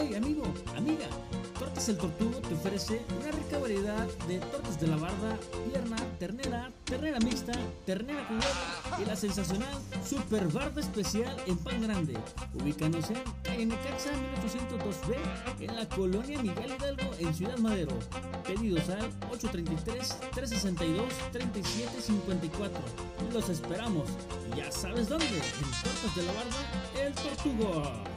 Hey amigo, amiga, Tortas El Tortugo te ofrece una rica variedad de tortas de la barda, pierna, ternera, ternera mixta, ternera con huevo y la sensacional Super Barda Especial en pan grande. Ubícanos en calle Necaxa 1802B en la colonia Miguel Hidalgo en Ciudad Madero. Pedidos al 833-362-3754. Los esperamos. Ya sabes dónde, en Tortas de la Barda, El Tortugo.